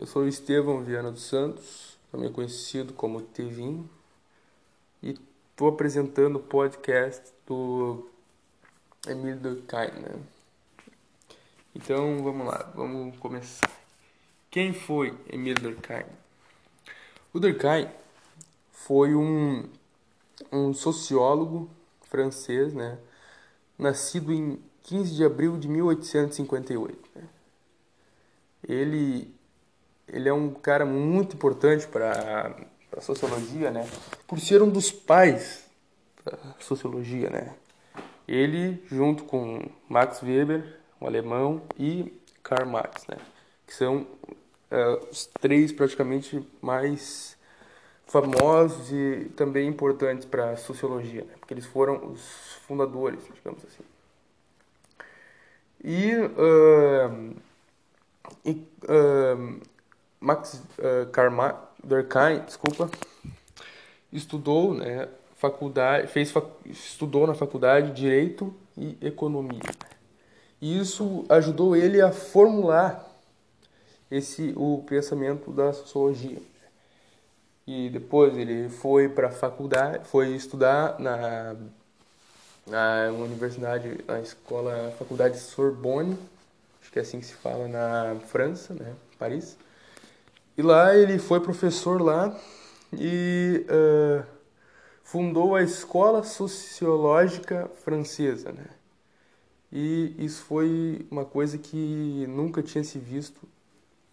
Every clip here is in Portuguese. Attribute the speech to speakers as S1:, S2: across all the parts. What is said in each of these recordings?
S1: Eu sou Estevão Viana dos Santos, também conhecido como Tevin, e estou apresentando o podcast do Emílio Durkheim, né? Então vamos lá, vamos começar. Quem foi Emílio Durkheim? O Durkheim foi um, um sociólogo francês, né? Nascido em 15 de abril de 1858. Né? Ele, ele é um cara muito importante para a sociologia, né? Por ser um dos pais da sociologia, né? Ele, junto com Max Weber, um alemão, e Karl Marx, né? Que são uh, os três praticamente mais famosos e também importantes para a sociologia, né? porque eles foram os fundadores, digamos assim. E, uh, e uh, Max uh, Karl Durkheim, desculpa, estudou, né, faculdade, fez estudou na faculdade de Direito e Economia. E isso ajudou ele a formular esse o pensamento da sociologia. E depois ele foi para a faculdade, foi estudar na na universidade, na escola, faculdade Sorbonne, acho que é assim que se fala na França, né, Paris. E lá ele foi professor lá e uh, fundou a Escola Sociológica Francesa, né? E isso foi uma coisa que nunca tinha se visto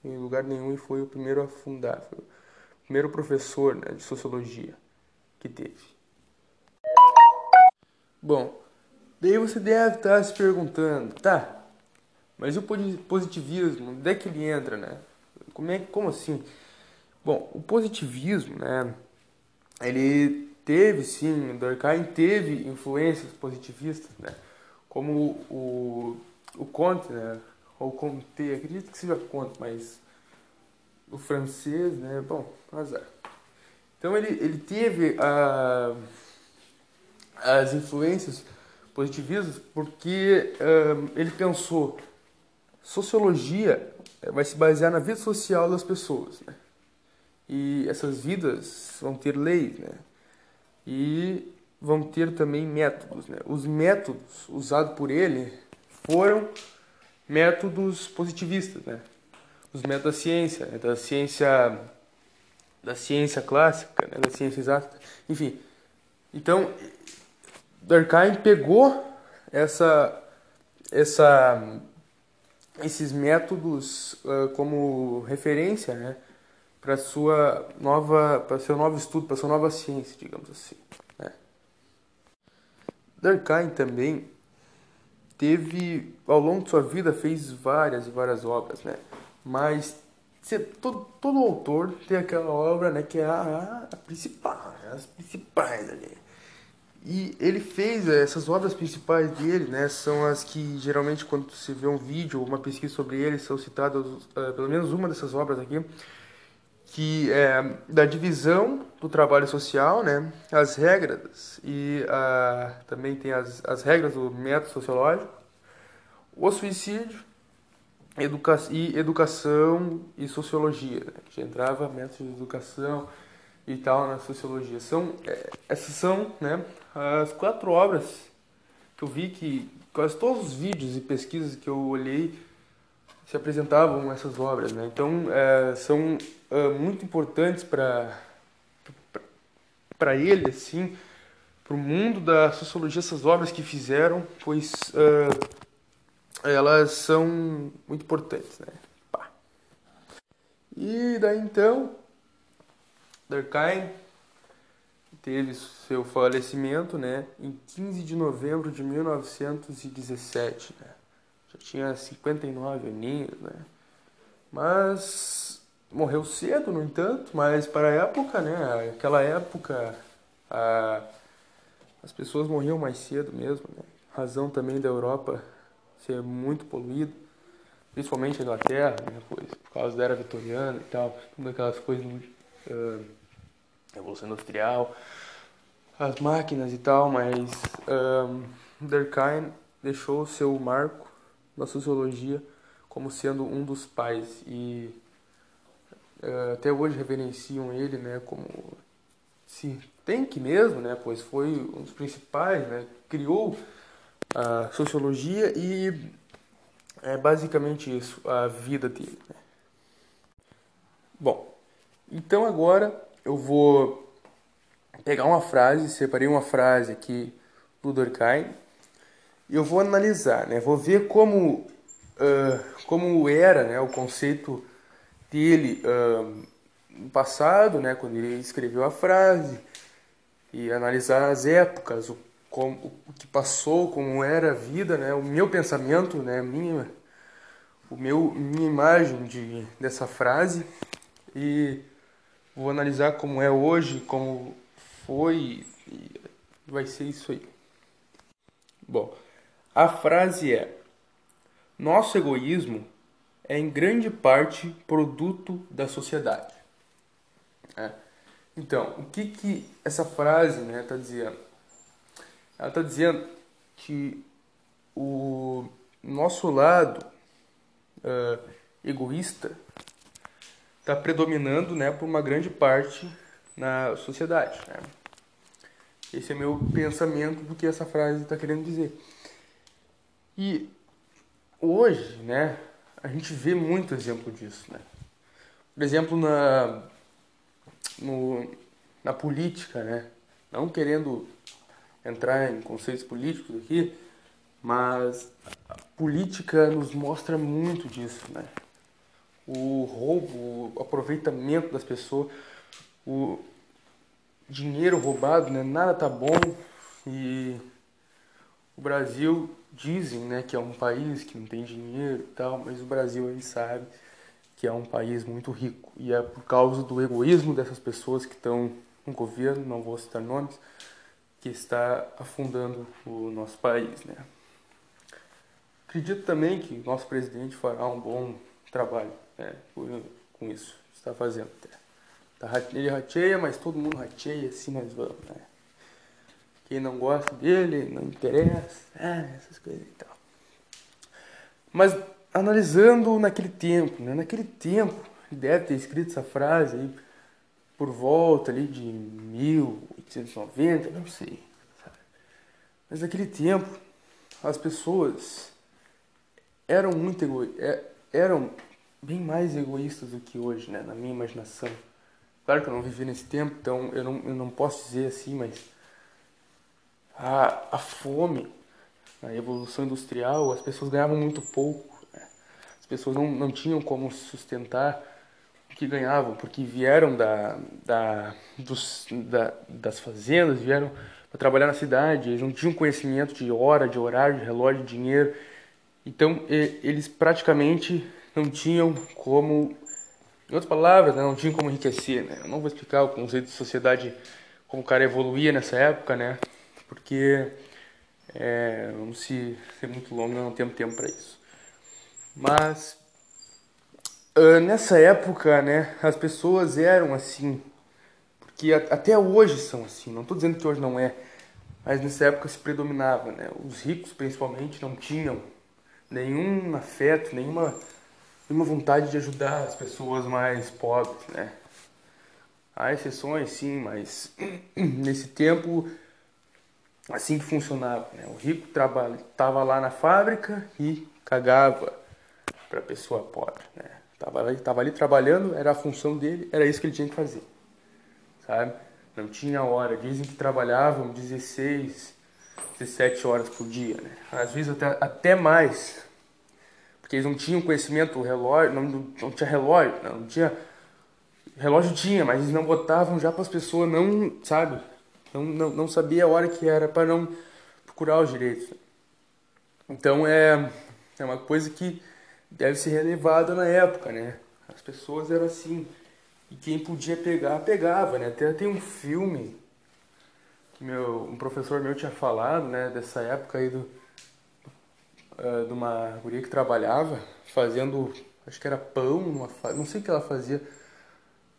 S1: em lugar nenhum e foi o primeiro a fundar, foi o primeiro professor né, de sociologia que teve. Bom, daí você deve estar se perguntando, tá, mas o positivismo, onde é que ele entra, né? Como, é, como assim? Bom, o positivismo, né, ele teve sim, Durkheim teve influências positivistas, né? Como o, o Comte, né? Ou Comte, acredito que seja Comte, mas o francês, né? Bom, azar. Então ele, ele teve a as influências positivistas porque um, ele pensou sociologia eh, vai se basear na vida social das pessoas, né? E essas vidas vão ter leis, né? E vão ter também métodos, né? Os métodos usados por ele foram métodos positivistas, né? Os métodos da ciência, né? da ciência da ciência clássica, né? da ciência exata, enfim. Então, Durkheim pegou essa, essa, esses métodos uh, como referência, né, para sua nova, para seu novo estudo, para sua nova ciência, digamos assim. Né. Durkheim também teve, ao longo de sua vida, fez várias e várias obras, né, mas todo, todo autor tem aquela obra, né, que é a, a principal, as principais ali. E ele fez eh, essas obras principais dele, né, são as que geralmente quando você vê um vídeo ou uma pesquisa sobre ele são citadas uh, pelo menos uma dessas obras aqui, que é da divisão do trabalho social, né, as regras e uh, também tem as, as regras do método sociológico, o suicídio educa e educação e sociologia, né, que entrava método de educação e tal na sociologia. São, é, essas são né, as quatro obras que eu vi que quase todos os vídeos e pesquisas que eu olhei se apresentavam essas obras. Né? Então, é, são é, muito importantes para para ele, assim, para o mundo da sociologia, essas obras que fizeram, pois é, elas são muito importantes. Né? Pá. E daí então Durkheim teve seu falecimento né, em 15 de novembro de 1917. Né? Já tinha 59 aninhos, né? Mas morreu cedo, no entanto, mas para a época, né? Aquela época, a, as pessoas morriam mais cedo mesmo, né? Razão também da Europa ser muito poluída, principalmente a Inglaterra, né? Pois, por causa da era vitoriana e tal, todas aquelas coisas... Uh, Revolução Industrial, as máquinas e tal, mas um, Durkheim deixou seu marco na sociologia como sendo um dos pais e uh, até hoje reverenciam ele, né, como se tem que mesmo, né, pois foi um dos principais, né, criou a sociologia e é basicamente isso, a vida dele. Né. Então agora eu vou pegar uma frase, separei uma frase aqui do Durkheim e eu vou analisar, né? Vou ver como uh, como era, né, o conceito dele uh, no passado, né, quando ele escreveu a frase e analisar as épocas, o, como, o que passou, como era a vida, né, o meu pensamento, né, minha o meu minha imagem de dessa frase e vou analisar como é hoje, como foi e vai ser isso aí. Bom, a frase é: Nosso egoísmo é em grande parte produto da sociedade. É. Então, o que que essa frase está né, tá dizendo? Ela está dizendo que o nosso lado uh, egoísta está predominando né, por uma grande parte na sociedade. Né? Esse é meu pensamento do que essa frase está querendo dizer. E hoje, né, a gente vê muito exemplo disso, né? Por exemplo, na, no, na política, né? Não querendo entrar em conceitos políticos aqui, mas a política nos mostra muito disso, né? O roubo, o aproveitamento das pessoas, o dinheiro roubado, né? Nada tá bom e o Brasil dizem, né, que é um país que não tem dinheiro e tal, mas o Brasil aí sabe que é um país muito rico e é por causa do egoísmo dessas pessoas que estão no governo, não vou citar nomes, que está afundando o nosso país, né? Acredito também que nosso presidente fará um bom trabalho né, com isso, está fazendo. Tá, ele rateia, mas todo mundo rateia, assim nós vamos, né? Quem não gosta dele, não interessa, é, essas coisas e tal. Mas analisando naquele tempo, né? Naquele tempo, ele deve ter escrito essa frase aí por volta ali de 1890, não sei. Sabe? Mas naquele tempo, as pessoas eram muito egoístas, é, eram bem mais egoístas do que hoje, né? Na minha imaginação. Claro que eu não vivi nesse tempo, então eu não, eu não posso dizer assim, mas a, a fome, a evolução industrial, as pessoas ganhavam muito pouco. Né? As pessoas não, não tinham como sustentar o que ganhavam, porque vieram da, da, dos, da, das fazendas, vieram para trabalhar na cidade, eles não tinham conhecimento de hora, de horário, de relógio, de dinheiro. Então eles praticamente não tinham como, em outras palavras, né, não tinham como enriquecer. Né? Eu não vou explicar o conceito de sociedade, como o cara evoluía nessa época, né? porque é, vamos se ser muito longo, não temos tempo para isso. Mas uh, nessa época, né, as pessoas eram assim, porque a, até hoje são assim. Não estou dizendo que hoje não é, mas nessa época se predominava, né? Os ricos, principalmente, não tinham nenhum afeto, nenhuma, nenhuma vontade de ajudar as pessoas mais pobres, né? Há exceções, sim, mas nesse tempo assim que funcionava. Né? O rico estava lá na fábrica e cagava para a pessoa pobre. Né? Tava ali, tava ali trabalhando, era a função dele, era isso que ele tinha que fazer. Sabe? Não tinha hora. Dizem que trabalhavam 16, 17 horas por dia. Né? Às vezes até, até mais. Porque eles não tinham conhecimento, relógio, não, não tinha relógio, não, não tinha. Relógio tinha, mas eles não botavam já para as pessoas não, sabe? Não, não, não sabia a hora que era para não procurar os direitos. Então é, é uma coisa que deve ser relevada na época, né? As pessoas eram assim. E quem podia pegar, pegava, né? Até tem um filme que meu, um professor meu tinha falado, né? Dessa época aí do, uh, de uma guria que trabalhava fazendo, acho que era pão, numa, não sei o que ela fazia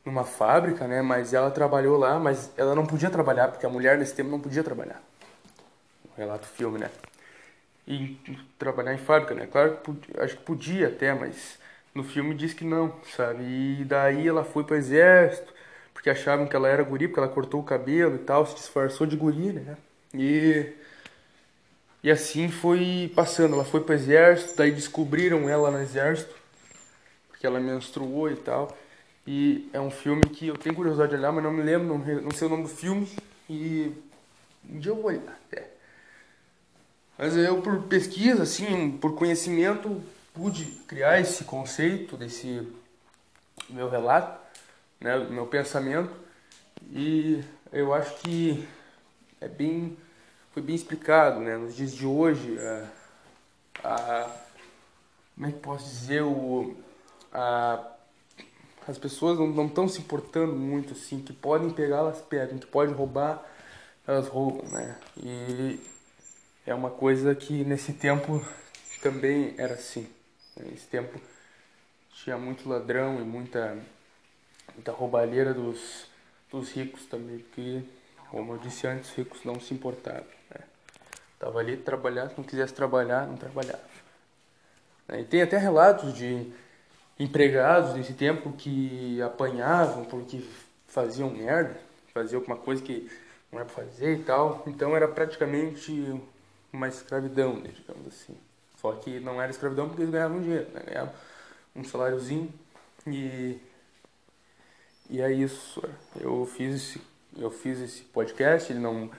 S1: numa fábrica, né? Mas ela trabalhou lá, mas ela não podia trabalhar, porque a mulher nesse tempo não podia trabalhar. relato filme, né? E trabalhar em fábrica, né? Claro que podia, acho que podia até, mas no filme diz que não, sabe? E daí ela foi pro exército, porque achavam que ela era guri, porque ela cortou o cabelo e tal, se disfarçou de guri, né? E, e assim foi passando. Ela foi pro exército, daí descobriram ela no exército, porque ela menstruou e tal. E é um filme que eu tenho curiosidade de olhar, mas não me lembro, não, não sei o nome do filme. E um dia eu vou olhar até. Mas eu, por pesquisa, assim, por conhecimento, pude criar esse conceito desse meu relato, né, meu pensamento. E eu acho que é bem, foi bem explicado, né, nos dias de hoje. A, a como é que posso dizer o a, as pessoas não estão se importando muito assim que podem pegar elas pegam que pode roubar elas roubam né e é uma coisa que nesse tempo também era assim. Nesse tempo tinha muito ladrão e muita, muita roubalheira dos, dos ricos também, porque, como eu disse antes, os ricos não se importavam. Né? Tava ali trabalhar, se não quisesse trabalhar, não trabalhava. E tem até relatos de empregados nesse tempo que apanhavam porque faziam merda, faziam alguma coisa que não era pra fazer e tal. Então era praticamente uma escravidão, né, digamos assim. Só que não era escravidão porque eles ganhavam dinheiro, né? ganhavam um saláriozinho e e é isso. Eu fiz esse, eu fiz esse podcast, ele não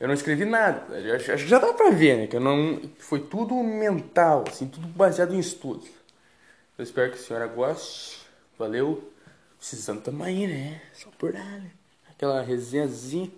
S1: eu não escrevi nada. Acho que já dá pra ver, né? Que eu não foi tudo mental, assim, tudo baseado em estudos. Eu espero que a senhora goste. Valeu. Precisando também, né? Só por lá, né? Aquela resenhazinha.